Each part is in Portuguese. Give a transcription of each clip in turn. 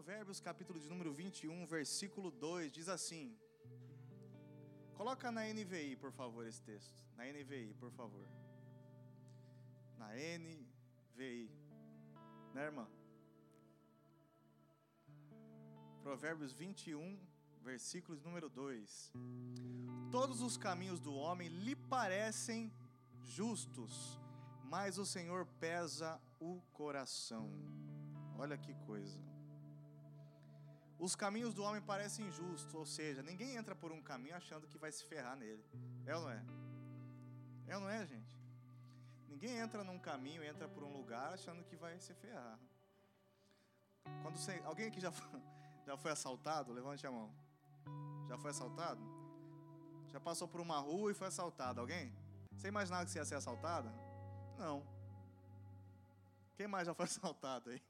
Provérbios, capítulo de número 21, versículo 2, diz assim: Coloca na NVI, por favor, esse texto. Na NVI, por favor. Na NVI. Né, irmã? Provérbios 21, versículo de número 2. Todos os caminhos do homem lhe parecem justos, mas o Senhor pesa o coração. Olha que coisa. Os caminhos do homem parecem injustos, ou seja, ninguém entra por um caminho achando que vai se ferrar nele. É ou não é? É ou não é, gente? Ninguém entra num caminho, entra por um lugar achando que vai se ferrar. Quando você, alguém aqui já foi, já foi assaltado? Levante a mão. Já foi assaltado? Já passou por uma rua e foi assaltado? Alguém? Você imaginava que você ia ser assaltada? Não. Quem mais já foi assaltado aí?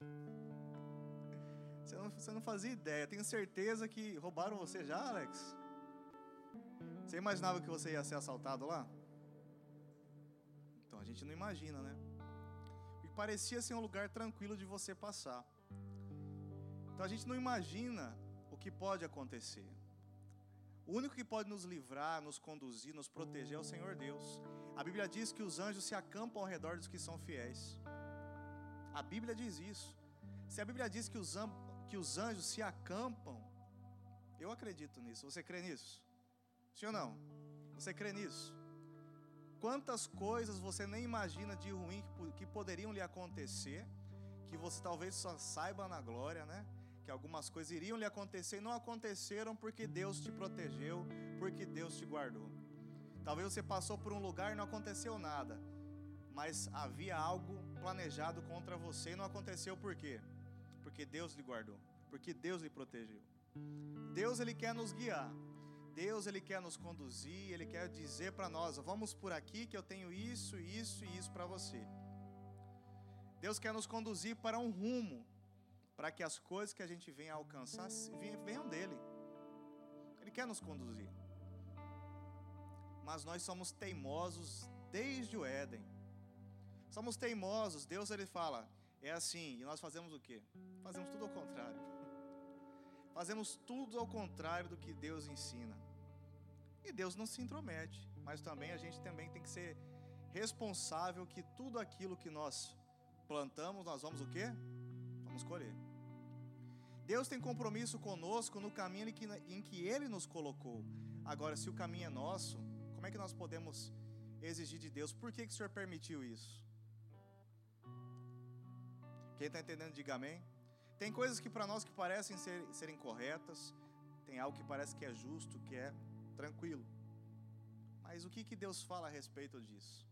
Você não, você não fazia ideia. Tenho certeza que roubaram você já, Alex? Você imaginava que você ia ser assaltado lá? Então a gente não imagina, né? Porque parecia ser um lugar tranquilo de você passar. Então a gente não imagina o que pode acontecer. O único que pode nos livrar, nos conduzir, nos proteger é o Senhor Deus. A Bíblia diz que os anjos se acampam ao redor dos que são fiéis. A Bíblia diz isso. Se a Bíblia diz que os, que os anjos se acampam, eu acredito nisso. Você crê nisso? Sim ou não? Você crê nisso? Quantas coisas você nem imagina de ruim que, poderiam lhe acontecer, que você talvez só saiba na glória, né? Que algumas coisas iriam lhe acontecer e não aconteceram porque Deus te protegeu, porque Deus te guardou. Talvez você passou por um lugar e não aconteceu nada, mas havia algo planejado contra você e não aconteceu por quê? Porque Deus lhe guardou, porque Deus lhe protegeu. Deus ele quer nos guiar. Deus ele quer nos conduzir, ele quer dizer para nós, vamos por aqui que eu tenho isso, isso e isso para você. Deus quer nos conduzir para um rumo, para que as coisas que a gente venha alcançar venham dele. Ele quer nos conduzir. Mas nós somos teimosos desde o Éden. Somos teimosos. Deus ele fala, é assim, e nós fazemos o quê? Fazemos tudo ao contrário. Fazemos tudo ao contrário do que Deus ensina. E Deus não se intromete, mas também a gente também tem que ser responsável que tudo aquilo que nós plantamos, nós vamos o quê? Vamos colher. Deus tem compromisso conosco no caminho em que, em que Ele nos colocou. Agora, se o caminho é nosso, como é que nós podemos exigir de Deus? Por que, que o Senhor permitiu isso? Quem está entendendo, diga amém. Tem coisas que para nós que parecem ser, serem corretas, tem algo que parece que é justo, que é tranquilo. Mas o que, que Deus fala a respeito disso?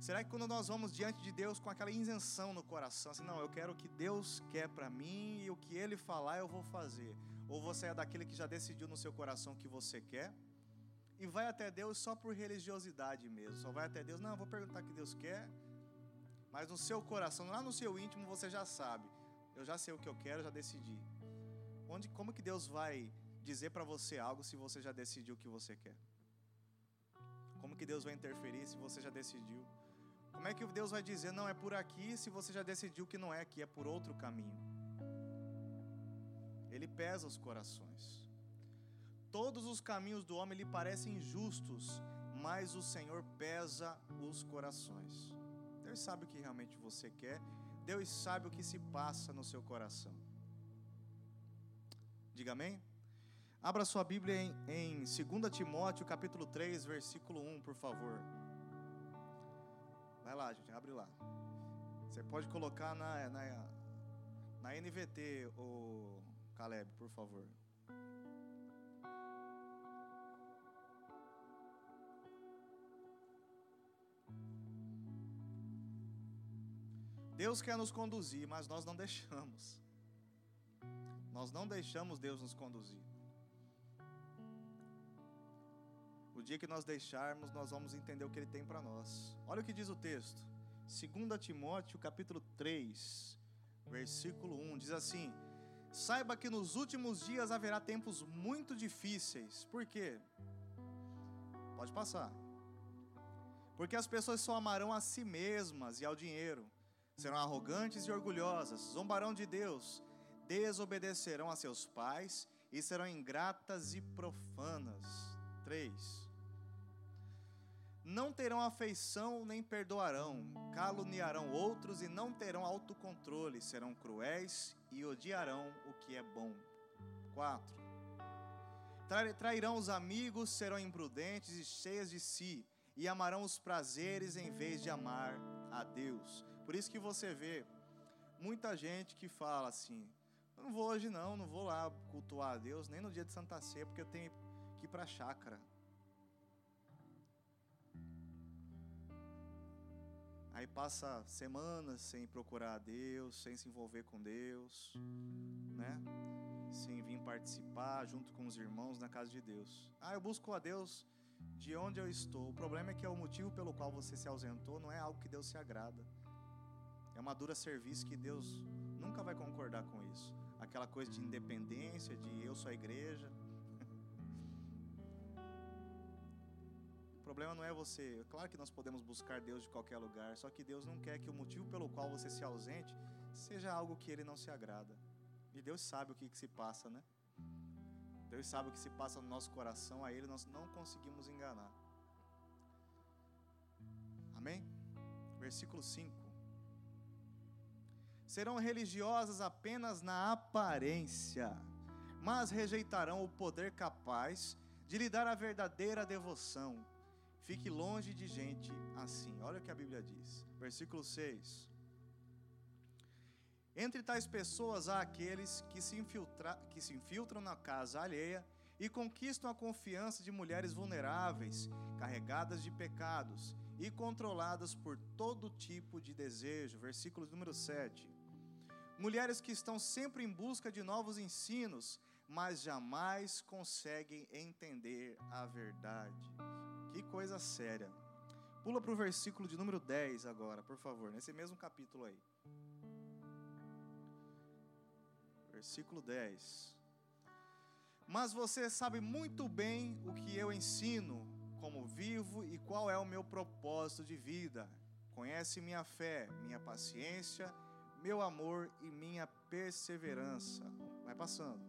Será que quando nós vamos diante de Deus com aquela isenção no coração, assim, não, eu quero o que Deus quer para mim e o que Ele falar eu vou fazer? Ou você é daquele que já decidiu no seu coração o que você quer e vai até Deus só por religiosidade mesmo? Só vai até Deus, não, eu vou perguntar o que Deus quer, mas no seu coração, lá no seu íntimo, você já sabe. Eu já sei o que eu quero, já decidi. Onde, como que Deus vai dizer para você algo se você já decidiu o que você quer? Como que Deus vai interferir se você já decidiu? Como é que Deus vai dizer não é por aqui se você já decidiu que não é aqui, é por outro caminho? Ele pesa os corações. Todos os caminhos do homem lhe parecem justos, mas o Senhor pesa os corações. Deus sabe o que realmente você quer. Deus sabe o que se passa no seu coração. Diga amém? Abra sua Bíblia em, em 2 Timóteo, capítulo 3, versículo 1, por favor. Vai lá, gente, abre lá. Você pode colocar na, na, na NVT, o Caleb, por favor. Deus quer nos conduzir, mas nós não deixamos. Nós não deixamos Deus nos conduzir. O dia que nós deixarmos, nós vamos entender o que Ele tem para nós. Olha o que diz o texto. 2 Timóteo capítulo 3, versículo 1, diz assim: Saiba que nos últimos dias haverá tempos muito difíceis. Por quê? Pode passar. Porque as pessoas só amarão a si mesmas e ao dinheiro serão arrogantes e orgulhosas, zombarão de Deus, desobedecerão a seus pais e serão ingratas e profanas. 3. Não terão afeição nem perdoarão, caluniarão outros e não terão autocontrole, serão cruéis e odiarão o que é bom. 4. Trairão os amigos, serão imprudentes e cheias de si, e amarão os prazeres em vez de amar a Deus. Por isso que você vê muita gente que fala assim: não vou hoje não, não vou lá cultuar a Deus, nem no dia de Santa Ceia, porque eu tenho que ir para a chácara. Aí passa semanas sem procurar a Deus, sem se envolver com Deus, né? Sem vir participar junto com os irmãos na casa de Deus. Ah, eu busco a Deus de onde eu estou. O problema é que é o motivo pelo qual você se ausentou não é algo que Deus se agrada. É uma dura serviço que Deus nunca vai concordar com isso aquela coisa de independência, de eu sou a igreja. o problema não é você. Claro que nós podemos buscar Deus de qualquer lugar, só que Deus não quer que o motivo pelo qual você se ausente seja algo que Ele não se agrada. E Deus sabe o que, que se passa, né? Deus sabe o que se passa no nosso coração, a Ele nós não conseguimos enganar. Amém? Versículo 5 serão religiosas apenas na aparência, mas rejeitarão o poder capaz de lhe dar a verdadeira devoção. Fique longe de gente assim. Olha o que a Bíblia diz. Versículo 6. Entre tais pessoas há aqueles que se, infiltra, que se infiltram na casa alheia e conquistam a confiança de mulheres vulneráveis, carregadas de pecados e controladas por todo tipo de desejo. Versículo número 7 mulheres que estão sempre em busca de novos ensinos, mas jamais conseguem entender a verdade. Que coisa séria. Pula para o versículo de número 10 agora, por favor, nesse mesmo capítulo aí. Versículo 10. Mas você sabe muito bem o que eu ensino, como vivo e qual é o meu propósito de vida. Conhece minha fé, minha paciência meu amor e minha perseverança. Vai passando.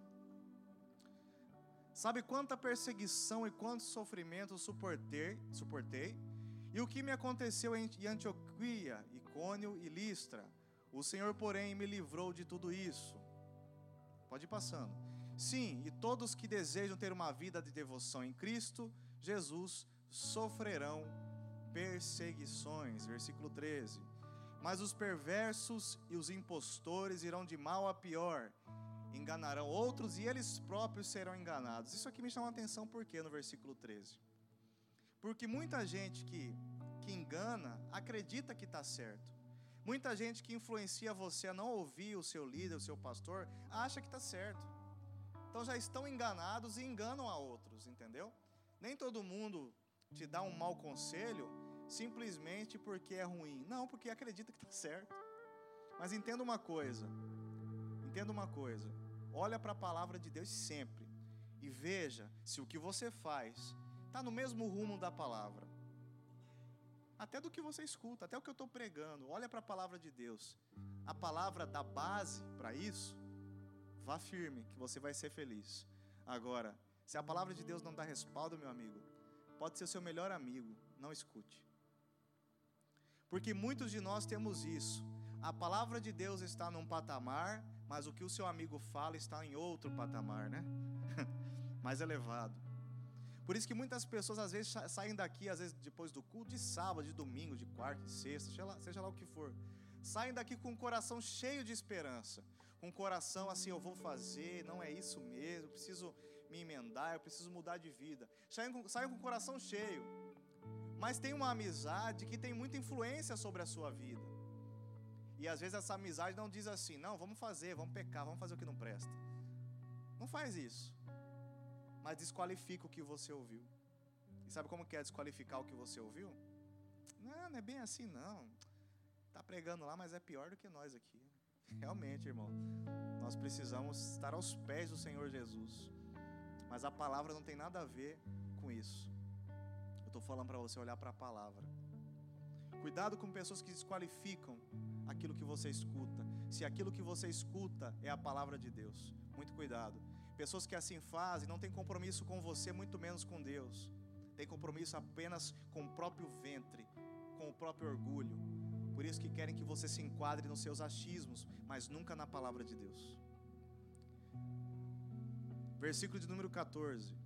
Sabe quanta perseguição e quanto sofrimento suportei, suportei? E o que me aconteceu em Antioquia, Icônio e Listra? O Senhor, porém, me livrou de tudo isso. Pode ir passando. Sim, e todos que desejam ter uma vida de devoção em Cristo Jesus sofrerão perseguições. Versículo 13 mas os perversos e os impostores irão de mal a pior, enganarão outros e eles próprios serão enganados. Isso aqui me chama a atenção porque no versículo 13. Porque muita gente que, que engana acredita que está certo. Muita gente que influencia você a não ouvir o seu líder, o seu pastor, acha que está certo. Então já estão enganados e enganam a outros, entendeu? Nem todo mundo te dá um mau conselho simplesmente porque é ruim. Não, porque acredita que está certo. Mas entenda uma coisa. Entenda uma coisa. Olha para a palavra de Deus sempre e veja se o que você faz está no mesmo rumo da palavra. Até do que você escuta, até o que eu estou pregando. Olha para a palavra de Deus. A palavra dá base para isso. Vá firme, que você vai ser feliz. Agora, se a palavra de Deus não dá respaldo, meu amigo, pode ser o seu melhor amigo, não escute. Porque muitos de nós temos isso. A palavra de Deus está num patamar, mas o que o seu amigo fala está em outro patamar, né? Mais elevado. Por isso que muitas pessoas às vezes saem daqui, às vezes depois do culto, de sábado, de domingo, de quarta, de sexta, seja lá, seja lá o que for. Saem daqui com o coração cheio de esperança. Com o coração assim, eu vou fazer, não é isso mesmo, eu preciso me emendar, eu preciso mudar de vida. Saem com, saem com o coração cheio mas tem uma amizade que tem muita influência sobre a sua vida. E às vezes essa amizade não diz assim: não, vamos fazer, vamos pecar, vamos fazer o que não presta. Não faz isso. Mas desqualifica o que você ouviu. E sabe como que é desqualificar o que você ouviu? Não, não é bem assim não. Tá pregando lá, mas é pior do que nós aqui. Realmente, irmão. Nós precisamos estar aos pés do Senhor Jesus. Mas a palavra não tem nada a ver com isso estou falando para você olhar para a palavra. Cuidado com pessoas que desqualificam aquilo que você escuta. se aquilo que você escuta é a palavra de Deus. Muito cuidado. Pessoas que assim fazem não têm compromisso com você, muito menos com Deus. Tem compromisso apenas com o próprio ventre, com o próprio orgulho. Por isso que querem que você se enquadre nos seus achismos, mas nunca na palavra de Deus. Versículo de número 14.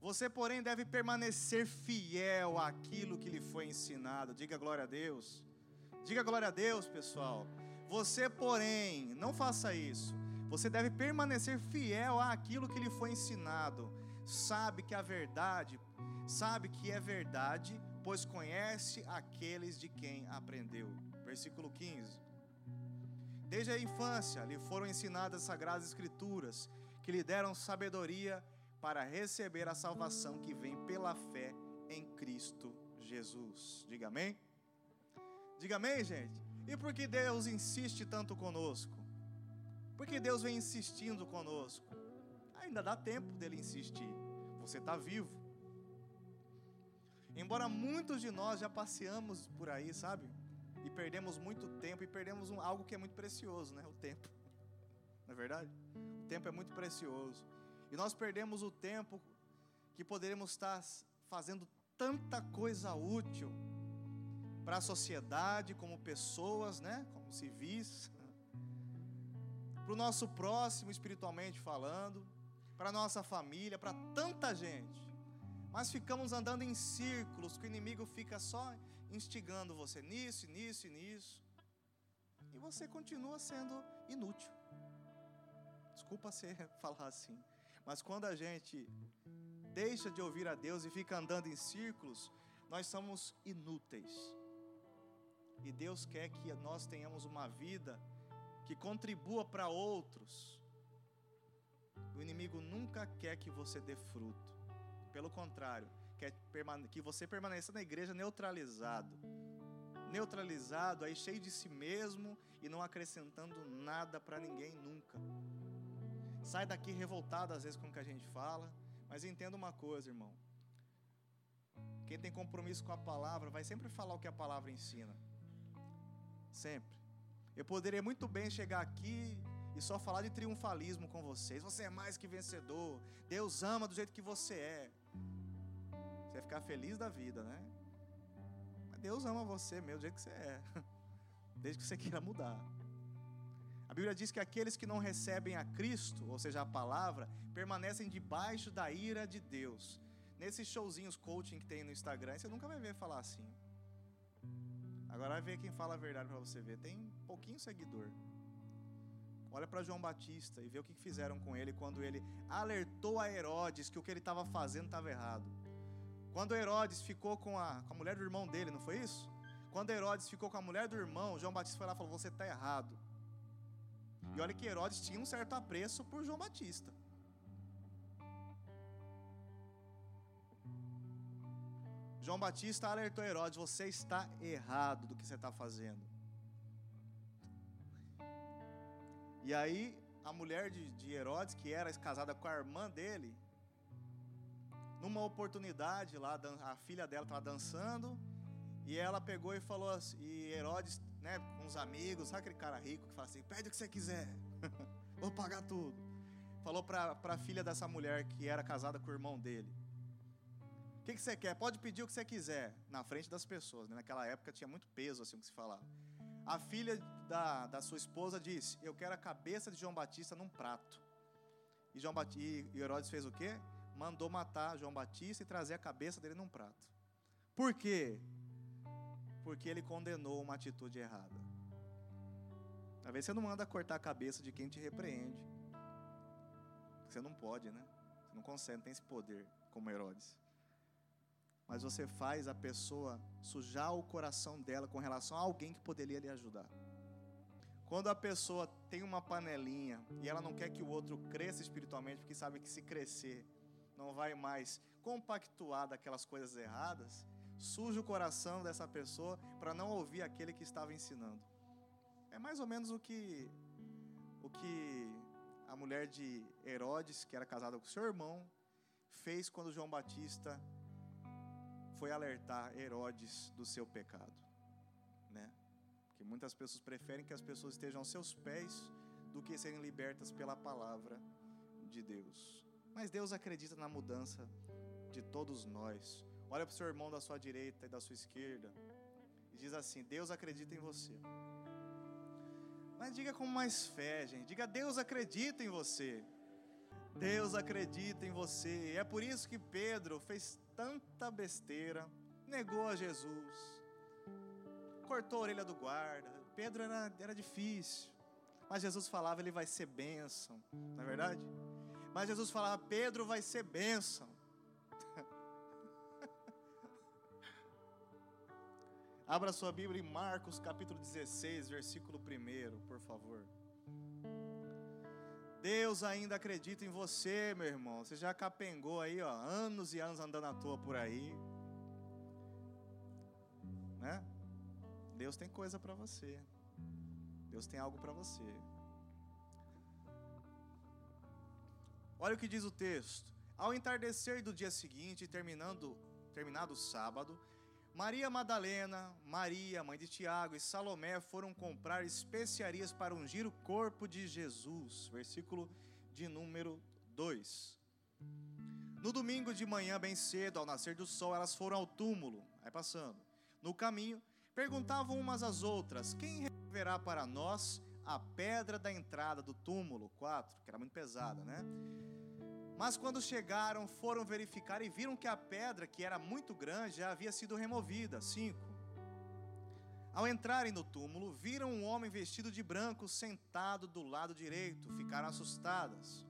Você, porém, deve permanecer fiel àquilo que lhe foi ensinado. Diga glória a Deus. Diga glória a Deus, pessoal. Você, porém, não faça isso. Você deve permanecer fiel àquilo que lhe foi ensinado. Sabe que a verdade, sabe que é verdade, pois conhece aqueles de quem aprendeu. Versículo 15. Desde a infância lhe foram ensinadas as sagradas escrituras, que lhe deram sabedoria para receber a salvação que vem pela fé em Cristo Jesus. Diga amém? Diga amém, gente? E por que Deus insiste tanto conosco? Por que Deus vem insistindo conosco? Ainda dá tempo dele insistir. Você está vivo. Embora muitos de nós já passeamos por aí, sabe? E perdemos muito tempo e perdemos um, algo que é muito precioso, né? O tempo. Não é verdade? O tempo é muito precioso. E nós perdemos o tempo que poderíamos estar fazendo tanta coisa útil para a sociedade, como pessoas, né? Como civis, para o nosso próximo espiritualmente falando, para a nossa família, para tanta gente. Mas ficamos andando em círculos, que o inimigo fica só instigando você nisso, nisso e nisso. E você continua sendo inútil. Desculpa ser falar assim. Mas quando a gente deixa de ouvir a Deus e fica andando em círculos, nós somos inúteis. E Deus quer que nós tenhamos uma vida que contribua para outros. O inimigo nunca quer que você dê fruto. Pelo contrário, quer que você permaneça na igreja neutralizado. Neutralizado, aí cheio de si mesmo e não acrescentando nada para ninguém nunca sai daqui revoltado às vezes com o que a gente fala, mas entenda uma coisa, irmão. Quem tem compromisso com a palavra vai sempre falar o que a palavra ensina. Sempre. Eu poderia muito bem chegar aqui e só falar de triunfalismo com vocês. Você é mais que vencedor. Deus ama do jeito que você é. Você vai ficar feliz da vida, né? Mas Deus ama você mesmo do jeito que você é. Desde que você queira mudar. Bíblia diz que aqueles que não recebem a Cristo, ou seja, a palavra, permanecem debaixo da ira de Deus. Nesses showzinhos coaching que tem no Instagram, você nunca vai ver falar assim. Agora vai ver quem fala a verdade para você ver. Tem pouquinho seguidor. Olha para João Batista e vê o que fizeram com ele quando ele alertou a Herodes que o que ele estava fazendo estava errado. Quando Herodes ficou com a, com a mulher do irmão dele, não foi isso? Quando Herodes ficou com a mulher do irmão, João Batista foi lá e falou: Você está errado. E olha que Herodes tinha um certo apreço por João Batista. João Batista alertou Herodes: você está errado do que você está fazendo. E aí, a mulher de, de, Herodes, que era casada com a irmã dele, numa oportunidade lá, a filha dela estava dançando, e ela pegou e falou assim, e Herodes né, com os amigos, sabe aquele cara rico que fala assim: pede o que você quiser, vou pagar tudo. Falou para a filha dessa mulher que era casada com o irmão dele: O que, que você quer? Pode pedir o que você quiser, na frente das pessoas. Né? Naquela época tinha muito peso assim o que se falava. A filha da, da sua esposa disse: Eu quero a cabeça de João Batista num prato. E, João Batista, e Herodes fez o quê? Mandou matar João Batista e trazer a cabeça dele num prato. Por quê? Porque ele condenou uma atitude errada. Talvez você não manda cortar a cabeça de quem te repreende. Você não pode, né? Você não consegue, não tem esse poder como Herodes. Mas você faz a pessoa sujar o coração dela com relação a alguém que poderia lhe ajudar. Quando a pessoa tem uma panelinha e ela não quer que o outro cresça espiritualmente, porque sabe que se crescer não vai mais compactuar daquelas coisas erradas, suja o coração dessa pessoa para não ouvir aquele que estava ensinando. É mais ou menos o que o que a mulher de Herodes, que era casada com seu irmão, fez quando João Batista foi alertar Herodes do seu pecado, né? Que muitas pessoas preferem que as pessoas estejam aos seus pés do que serem libertas pela palavra de Deus. Mas Deus acredita na mudança de todos nós. Olha para o seu irmão da sua direita e da sua esquerda e diz assim: Deus acredita em você. Mas diga com mais fé, gente. Diga: Deus acredita em você. Deus acredita em você. É por isso que Pedro fez tanta besteira, negou a Jesus, cortou a orelha do guarda. Pedro era, era difícil, mas Jesus falava: ele vai ser bênção, não é verdade? Mas Jesus falava: Pedro vai ser bênção. Abra sua Bíblia em Marcos capítulo 16, versículo 1, por favor. Deus ainda acredita em você, meu irmão. Você já capengou aí, ó, anos e anos andando à toa por aí. Né? Deus tem coisa para você. Deus tem algo para você. Olha o que diz o texto. Ao entardecer do dia seguinte, terminando, terminado o sábado, Maria Madalena, Maria, mãe de Tiago e Salomé foram comprar especiarias para ungir o corpo de Jesus. Versículo de número 2. No domingo de manhã, bem cedo, ao nascer do sol, elas foram ao túmulo. Aí passando. No caminho, perguntavam umas às outras: Quem reverá para nós a pedra da entrada do túmulo? 4, que era muito pesada, né? Mas quando chegaram, foram verificar e viram que a pedra, que era muito grande, já havia sido removida. 5. Ao entrarem no túmulo, viram um homem vestido de branco sentado do lado direito. Ficaram assustadas.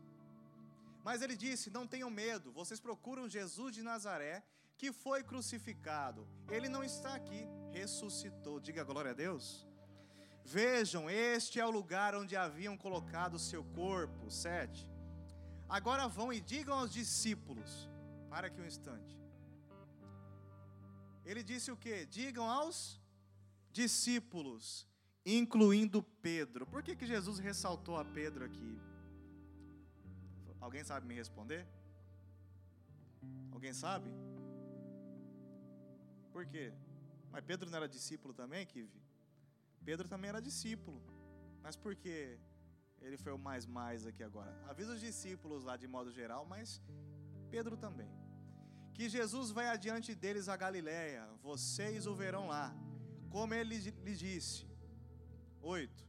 Mas ele disse: Não tenham medo, vocês procuram Jesus de Nazaré, que foi crucificado. Ele não está aqui, ressuscitou. Diga glória a Deus. Vejam, este é o lugar onde haviam colocado o seu corpo. 7. Agora vão e digam aos discípulos. Para aqui um instante. Ele disse o que? Digam aos discípulos, incluindo Pedro. Por que, que Jesus ressaltou a Pedro aqui? Alguém sabe me responder? Alguém sabe? Por quê? Mas Pedro não era discípulo também, Kivi? Pedro também era discípulo. Mas por que ele foi o mais mais aqui agora. Avisa os discípulos lá de modo geral, mas Pedro também. Que Jesus vai adiante deles a Galiléia, vocês o verão lá, como ele lhe disse. 8.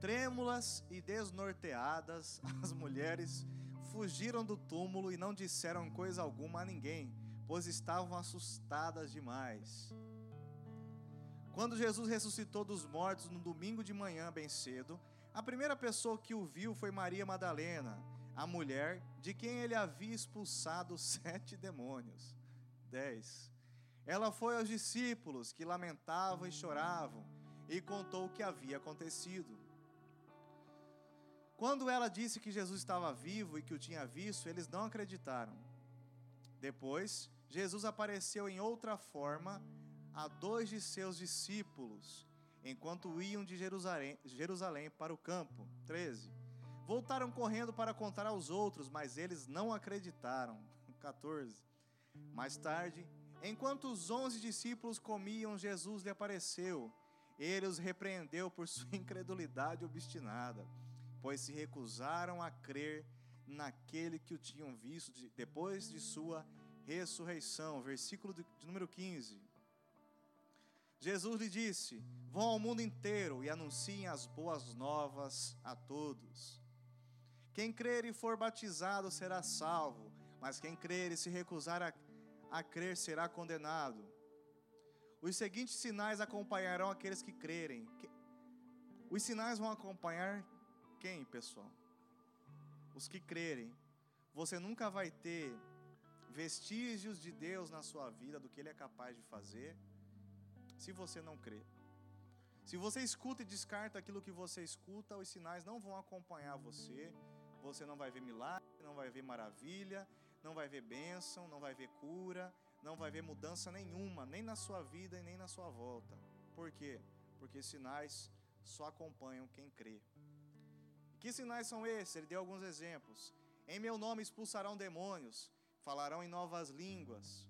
Trêmulas e desnorteadas, as mulheres fugiram do túmulo e não disseram coisa alguma a ninguém, pois estavam assustadas demais. Quando Jesus ressuscitou dos mortos no domingo de manhã, bem cedo, a primeira pessoa que o viu foi Maria Madalena, a mulher de quem ele havia expulsado sete demônios. 10. Ela foi aos discípulos que lamentavam e choravam e contou o que havia acontecido. Quando ela disse que Jesus estava vivo e que o tinha visto, eles não acreditaram. Depois, Jesus apareceu em outra forma a dois de seus discípulos, enquanto iam de Jerusalém, Jerusalém para o campo. 13. Voltaram correndo para contar aos outros, mas eles não acreditaram. 14. Mais tarde, enquanto os onze discípulos comiam, Jesus lhe apareceu. Ele os repreendeu por sua incredulidade obstinada, pois se recusaram a crer naquele que o tinham visto depois de sua ressurreição. Versículo de número 15. Jesus lhe disse: Vão ao mundo inteiro e anunciem as boas novas a todos. Quem crer e for batizado será salvo, mas quem crer e se recusar a, a crer será condenado. Os seguintes sinais acompanharão aqueles que crerem. Os sinais vão acompanhar quem, pessoal? Os que crerem. Você nunca vai ter vestígios de Deus na sua vida, do que Ele é capaz de fazer se você não crê. Se você escuta e descarta aquilo que você escuta, os sinais não vão acompanhar você. Você não vai ver milagre, não vai ver maravilha, não vai ver bênção, não vai ver cura, não vai ver mudança nenhuma, nem na sua vida e nem na sua volta. Por quê? Porque sinais só acompanham quem crê. Que sinais são esses? Ele deu alguns exemplos. Em meu nome expulsarão demônios, falarão em novas línguas,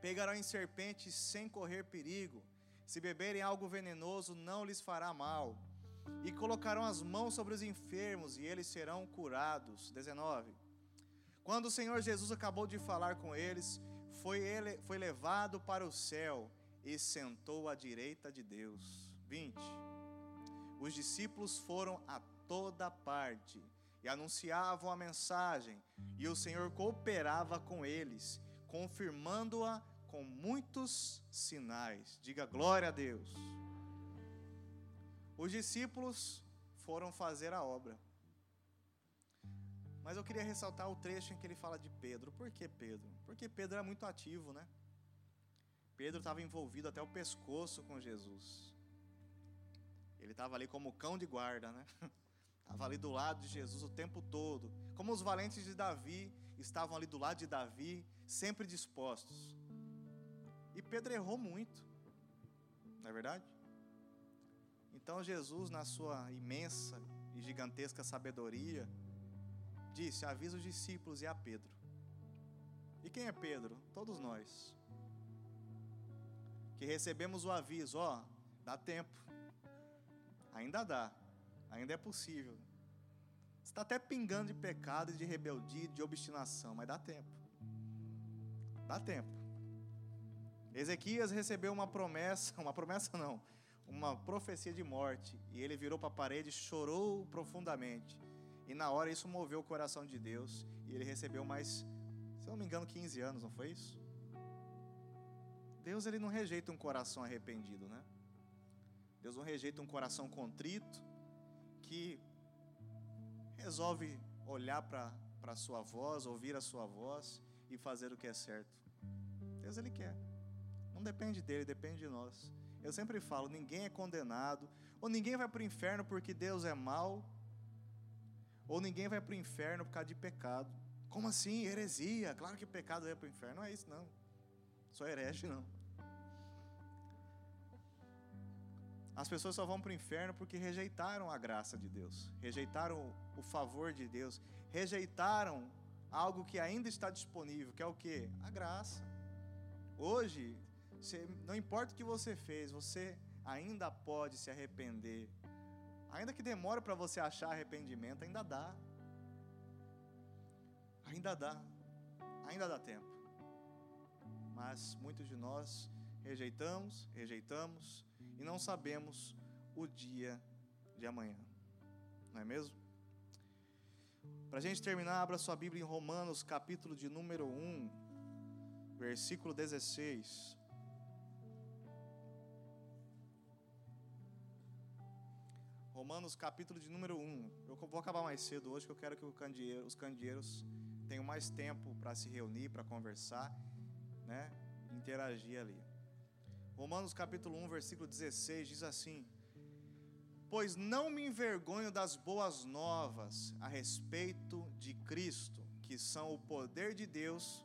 pegarão em serpentes sem correr perigo. Se beberem algo venenoso, não lhes fará mal. E colocarão as mãos sobre os enfermos e eles serão curados. 19. Quando o Senhor Jesus acabou de falar com eles, foi, ele, foi levado para o céu e sentou à direita de Deus. 20. Os discípulos foram a toda parte e anunciavam a mensagem, e o Senhor cooperava com eles, confirmando-a com muitos sinais. Diga glória a Deus. Os discípulos foram fazer a obra. Mas eu queria ressaltar o trecho em que ele fala de Pedro. Por que Pedro? Porque Pedro era muito ativo, né? Pedro estava envolvido até o pescoço com Jesus. Ele estava ali como cão de guarda, né? Estava ali do lado de Jesus o tempo todo. Como os valentes de Davi estavam ali do lado de Davi, sempre dispostos. E Pedro errou muito, não é verdade? Então Jesus, na sua imensa e gigantesca sabedoria, disse: avisa os discípulos e a Pedro. E quem é Pedro? Todos nós. Que recebemos o aviso, ó, dá tempo. Ainda dá, ainda é possível. Está até pingando de pecado, de rebeldia, de obstinação, mas dá tempo. Dá tempo. Ezequias recebeu uma promessa, uma promessa não, uma profecia de morte, e ele virou para a parede chorou profundamente. E na hora isso moveu o coração de Deus, e ele recebeu mais, se eu não me engano, 15 anos, não foi isso? Deus ele não rejeita um coração arrependido, né? Deus não rejeita um coração contrito que resolve olhar para a sua voz, ouvir a sua voz e fazer o que é certo. Deus ele quer. Não depende dele, depende de nós. Eu sempre falo, ninguém é condenado, ou ninguém vai para o inferno porque Deus é mau, ou ninguém vai para o inferno por causa de pecado. Como assim? Heresia. Claro que pecado é para o inferno. Não é isso, não. Sou herege, não. As pessoas só vão para o inferno porque rejeitaram a graça de Deus, rejeitaram o favor de Deus, rejeitaram algo que ainda está disponível, que é o que? A graça. Hoje, você, não importa o que você fez, você ainda pode se arrepender. Ainda que demore para você achar arrependimento, ainda dá. Ainda dá. Ainda dá tempo. Mas muitos de nós rejeitamos, rejeitamos e não sabemos o dia de amanhã. Não é mesmo? Para a gente terminar, abra sua Bíblia em Romanos, capítulo de número 1, versículo 16. Romanos, capítulo de número 1. Eu vou acabar mais cedo hoje, que eu quero que candeeiro, os candeeiros tenham mais tempo para se reunir, para conversar, né? Interagir ali. Romanos capítulo 1, versículo 16 diz assim: Pois não me envergonho das boas novas a respeito de Cristo, que são o poder de Deus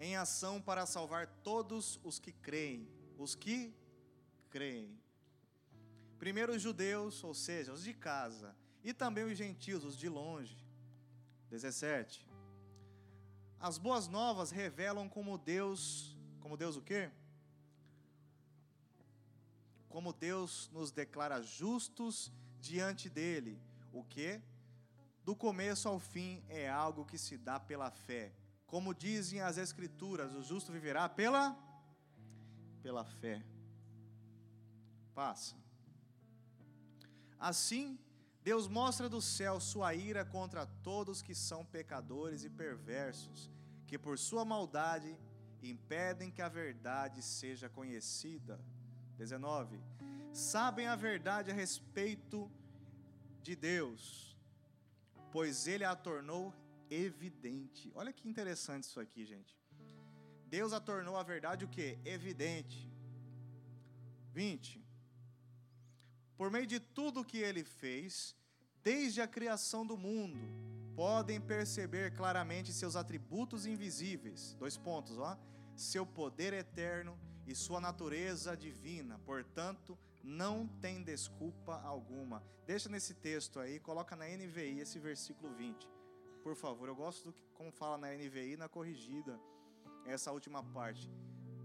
em ação para salvar todos os que creem, os que creem. Primeiro os judeus, ou seja, os de casa, e também os gentios, os de longe. 17. As boas novas revelam como Deus como Deus o quê? Como Deus nos declara justos diante dele. O que? Do começo ao fim é algo que se dá pela fé. Como dizem as escrituras, o justo viverá pela pela fé. Passa. Assim, Deus mostra do céu sua ira contra todos que são pecadores e perversos, que por sua maldade impedem que a verdade seja conhecida. 19. Sabem a verdade a respeito de Deus, pois ele a tornou evidente. Olha que interessante isso aqui, gente. Deus a tornou a verdade o que? Evidente. 20. Por meio de tudo que ele fez, desde a criação do mundo, podem perceber claramente seus atributos invisíveis. Dois pontos, ó seu poder eterno e sua natureza divina. Portanto, não tem desculpa alguma. Deixa nesse texto aí, coloca na NVI esse versículo 20. Por favor, eu gosto do que como fala na NVI na corrigida essa última parte.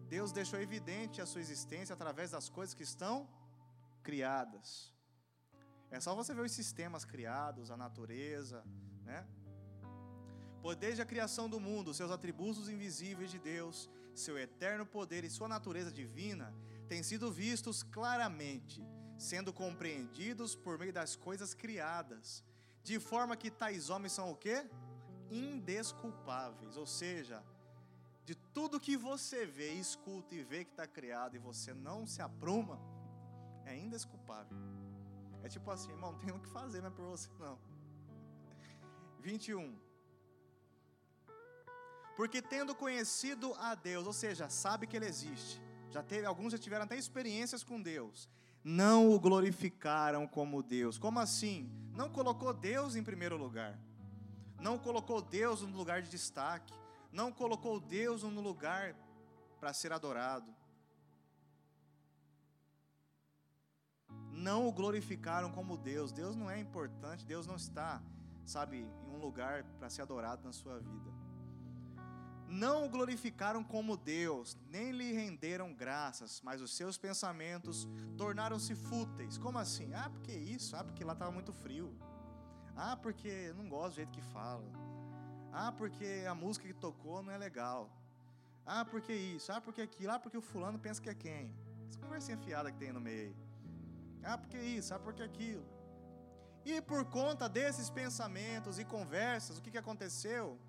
Deus deixou evidente a sua existência através das coisas que estão criadas. É só você ver os sistemas criados, a natureza, né? Pois desde a criação do mundo, seus atributos invisíveis de Deus, seu eterno poder e sua natureza divina têm sido vistos claramente, sendo compreendidos por meio das coisas criadas, de forma que tais homens são o quê? Indesculpáveis, ou seja, de tudo que você vê, escuta e vê que está criado e você não se apruma, é indesculpável. É tipo assim, irmão, não tem o que fazer, não é por você não. 21. Porque tendo conhecido a Deus, ou seja, sabe que Ele existe, já teve, alguns já tiveram até experiências com Deus, não o glorificaram como Deus. Como assim? Não colocou Deus em primeiro lugar, não colocou Deus no lugar de destaque, não colocou Deus no lugar para ser adorado. Não o glorificaram como Deus. Deus não é importante, Deus não está, sabe, em um lugar para ser adorado na sua vida. Não o glorificaram como Deus, nem lhe renderam graças, mas os seus pensamentos tornaram-se fúteis. Como assim? Ah, porque isso? Ah, porque lá estava muito frio. Ah, porque não gosto do jeito que fala. Ah, porque a música que tocou não é legal. Ah, porque isso. Ah, porque aquilo. Ah, porque o fulano pensa que é quem. Essa conversinha fiada que tem no meio. Ah, porque isso. Ah, porque aquilo. E por conta desses pensamentos e conversas, o que, que aconteceu?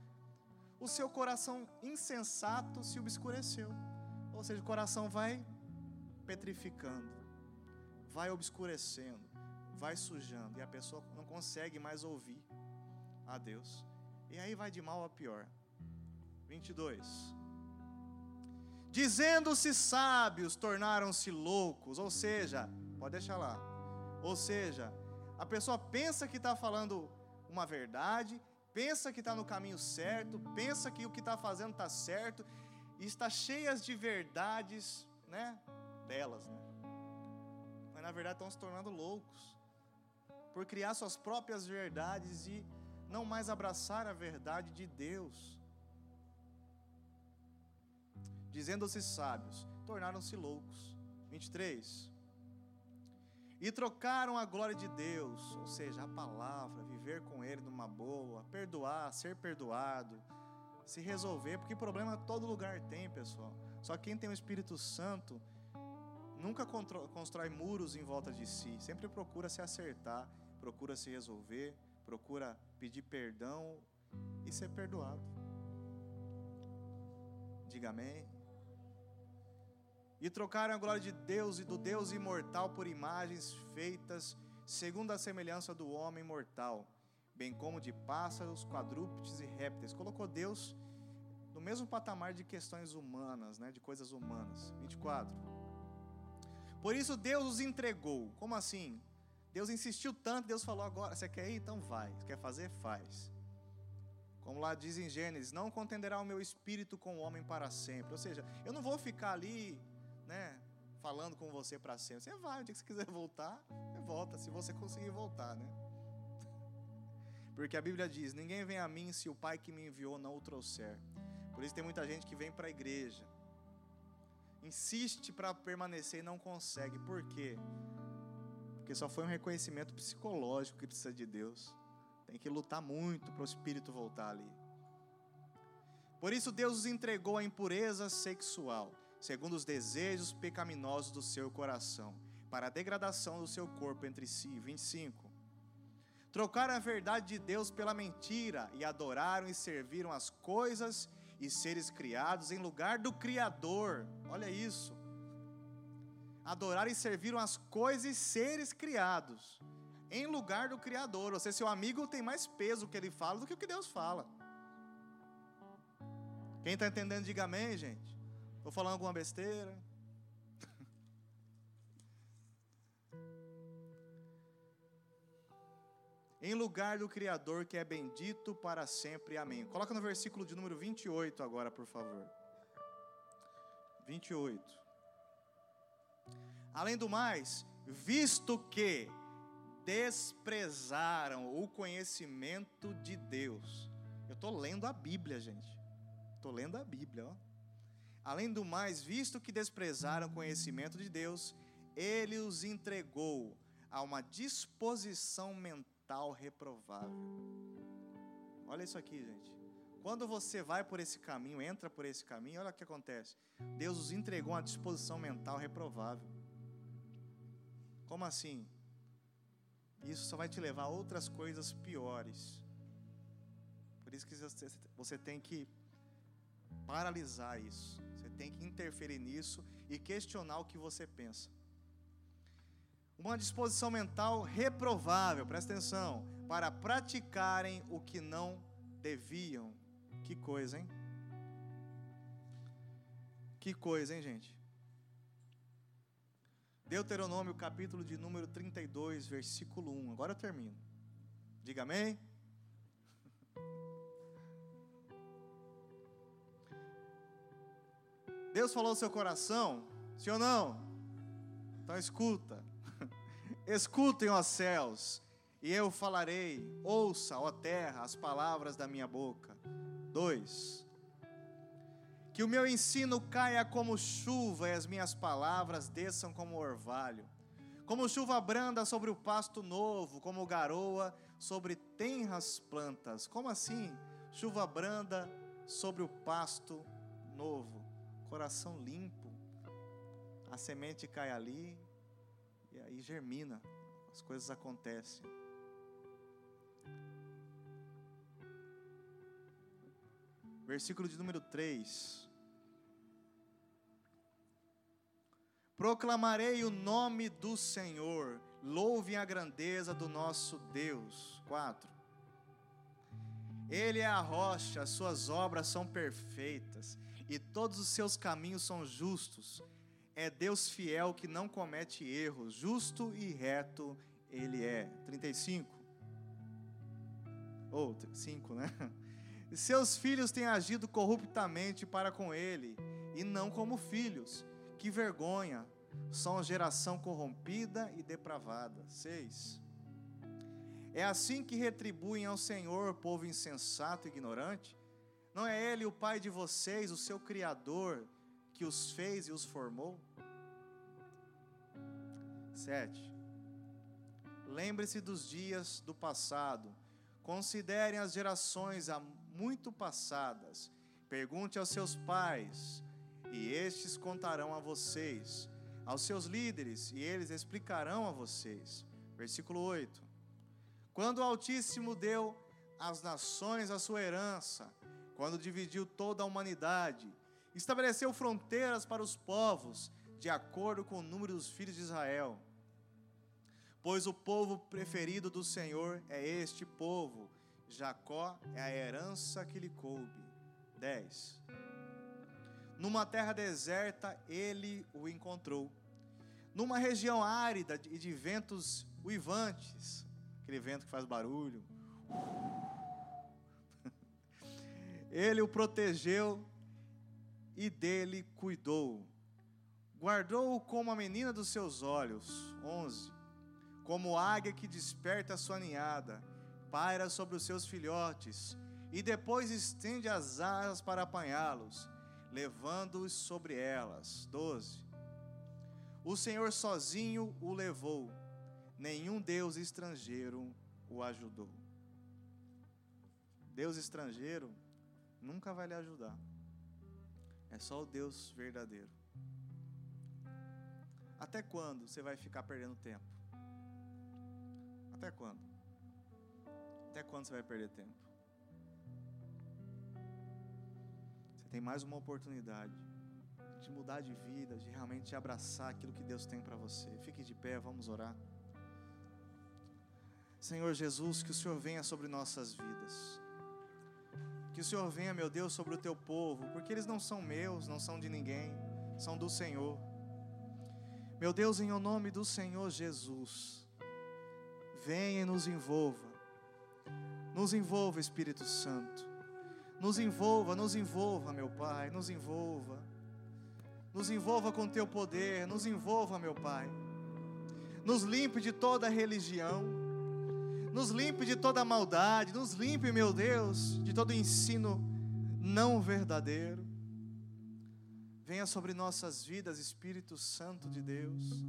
O seu coração insensato se obscureceu. Ou seja, o coração vai petrificando, vai obscurecendo, vai sujando, e a pessoa não consegue mais ouvir a Deus. E aí vai de mal a pior. 22. Dizendo-se sábios, tornaram-se loucos. Ou seja, pode deixar lá. Ou seja, a pessoa pensa que está falando uma verdade, pensa que está no caminho certo, pensa que o que está fazendo está certo, e está cheias de verdades, né? Delas, né? Mas na verdade estão se tornando loucos por criar suas próprias verdades e não mais abraçar a verdade de Deus. Dizendo-se sábios, tornaram-se loucos. 23. E trocaram a glória de Deus, ou seja, a palavra, viver com Ele numa boa, perdoar, ser perdoado, se resolver, porque problema todo lugar tem, pessoal. Só quem tem o Espírito Santo nunca constrói muros em volta de si, sempre procura se acertar, procura se resolver, procura pedir perdão e ser perdoado. Diga amém. E trocaram a glória de Deus e do Deus imortal por imagens feitas segundo a semelhança do homem mortal, bem como de pássaros, quadrúpedes e répteis. Colocou Deus no mesmo patamar de questões humanas, né, de coisas humanas. 24. Por isso Deus os entregou. Como assim? Deus insistiu tanto, Deus falou agora, você quer ir? Então vai. Você quer fazer? Faz. Como lá diz em Gênesis, não contenderá o meu espírito com o homem para sempre. Ou seja, eu não vou ficar ali, né, falando com você para sempre. Você vai, o dia que você quiser voltar, você volta, se você conseguir voltar, né? Porque a Bíblia diz: Ninguém vem a mim se o Pai que me enviou não o trouxer. Por isso tem muita gente que vem para a igreja, insiste para permanecer e não consegue. Por quê? Porque só foi um reconhecimento psicológico que precisa de Deus. Tem que lutar muito para o espírito voltar ali. Por isso Deus os entregou à impureza sexual, segundo os desejos pecaminosos do seu coração, para a degradação do seu corpo entre si. 25. Trocaram a verdade de Deus pela mentira e adoraram e serviram as coisas e seres criados em lugar do Criador. Olha isso adoraram e serviram as coisas e seres criados, em lugar do Criador. Ou seja, seu amigo tem mais peso o que ele fala do que o que Deus fala. Quem está entendendo, diga amém, gente. Estou falando alguma besteira? em lugar do Criador que é bendito para sempre. Amém. Coloca no versículo de número 28 agora, por favor. 28. Além do mais, visto que desprezaram o conhecimento de Deus. Eu estou lendo a Bíblia, gente. Estou lendo a Bíblia. Ó. Além do mais, visto que desprezaram o conhecimento de Deus, ele os entregou a uma disposição mental reprovável. Olha isso aqui, gente. Quando você vai por esse caminho, entra por esse caminho, olha o que acontece. Deus os entregou uma disposição mental reprovável. Como assim? Isso só vai te levar a outras coisas piores. Por isso que você tem que paralisar isso. Tem que interferir nisso e questionar o que você pensa. Uma disposição mental reprovável, presta atenção, para praticarem o que não deviam. Que coisa, hein? Que coisa, hein, gente? Deuteronômio, capítulo de número 32, versículo 1. Agora eu termino. Diga amém. Deus falou no seu coração, sim ou não? Então escuta. Escutem, ó céus, e eu falarei. Ouça, ó terra, as palavras da minha boca. 2. Que o meu ensino caia como chuva e as minhas palavras desçam como orvalho. Como chuva branda sobre o pasto novo, como garoa sobre tenras plantas. Como assim? Chuva branda sobre o pasto novo. Coração limpo. A semente cai ali e aí germina. As coisas acontecem. Versículo de número 3. Proclamarei o nome do Senhor, louvem a grandeza do nosso Deus. 4. Ele é a rocha, as suas obras são perfeitas e todos os seus caminhos são justos. É Deus fiel que não comete erros, justo e reto ele é. 35. Ou oh, 5, né? Seus filhos têm agido corruptamente para com ele, e não como filhos que vergonha! São geração corrompida e depravada. 6. É assim que retribuem ao Senhor, povo insensato e ignorante? Não é Ele o Pai de vocês, o seu Criador, que os fez e os formou? 7. Lembre-se dos dias do passado, considerem as gerações há muito passadas, pergunte aos seus pais, e estes contarão a vocês, aos seus líderes, e eles explicarão a vocês. Versículo 8: Quando o Altíssimo deu às nações a sua herança, quando dividiu toda a humanidade, estabeleceu fronteiras para os povos, de acordo com o número dos filhos de Israel. Pois o povo preferido do Senhor é este povo, Jacó é a herança que lhe coube. 10. Numa terra deserta ele o encontrou. Numa região árida e de ventos uivantes, aquele vento que faz barulho. Ele o protegeu e dele cuidou. Guardou-o como a menina dos seus olhos. 11. Como águia que desperta a sua ninhada, paira sobre os seus filhotes e depois estende as asas para apanhá-los levando-os sobre elas. 12. O Senhor sozinho o levou, nenhum Deus estrangeiro o ajudou. Deus estrangeiro nunca vai lhe ajudar. É só o Deus verdadeiro. Até quando você vai ficar perdendo tempo? Até quando? Até quando você vai perder tempo? tem mais uma oportunidade de mudar de vida, de realmente abraçar aquilo que Deus tem para você. Fique de pé, vamos orar. Senhor Jesus, que o Senhor venha sobre nossas vidas. Que o Senhor venha, meu Deus, sobre o teu povo, porque eles não são meus, não são de ninguém, são do Senhor. Meu Deus, em o nome do Senhor Jesus, venha e nos envolva. Nos envolva, Espírito Santo. Nos envolva, nos envolva, meu Pai, nos envolva. Nos envolva com teu poder, nos envolva, meu Pai. Nos limpe de toda religião, nos limpe de toda maldade, nos limpe, meu Deus, de todo ensino não verdadeiro. Venha sobre nossas vidas, Espírito Santo de Deus.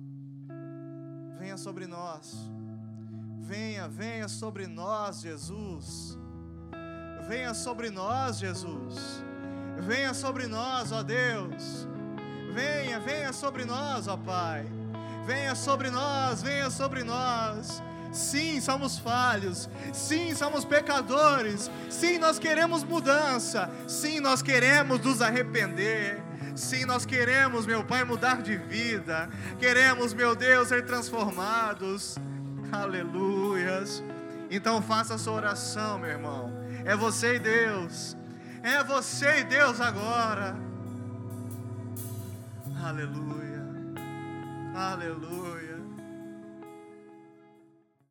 Venha sobre nós. Venha, venha sobre nós, Jesus. Venha sobre nós, Jesus. Venha sobre nós, ó Deus. Venha, venha sobre nós, ó Pai. Venha sobre nós, venha sobre nós. Sim, somos falhos. Sim, somos pecadores. Sim, nós queremos mudança. Sim, nós queremos nos arrepender. Sim, nós queremos, meu Pai, mudar de vida. Queremos, meu Deus, ser transformados. Aleluias. Então faça a sua oração, meu irmão. É você e Deus. É você e Deus agora. Aleluia. Aleluia.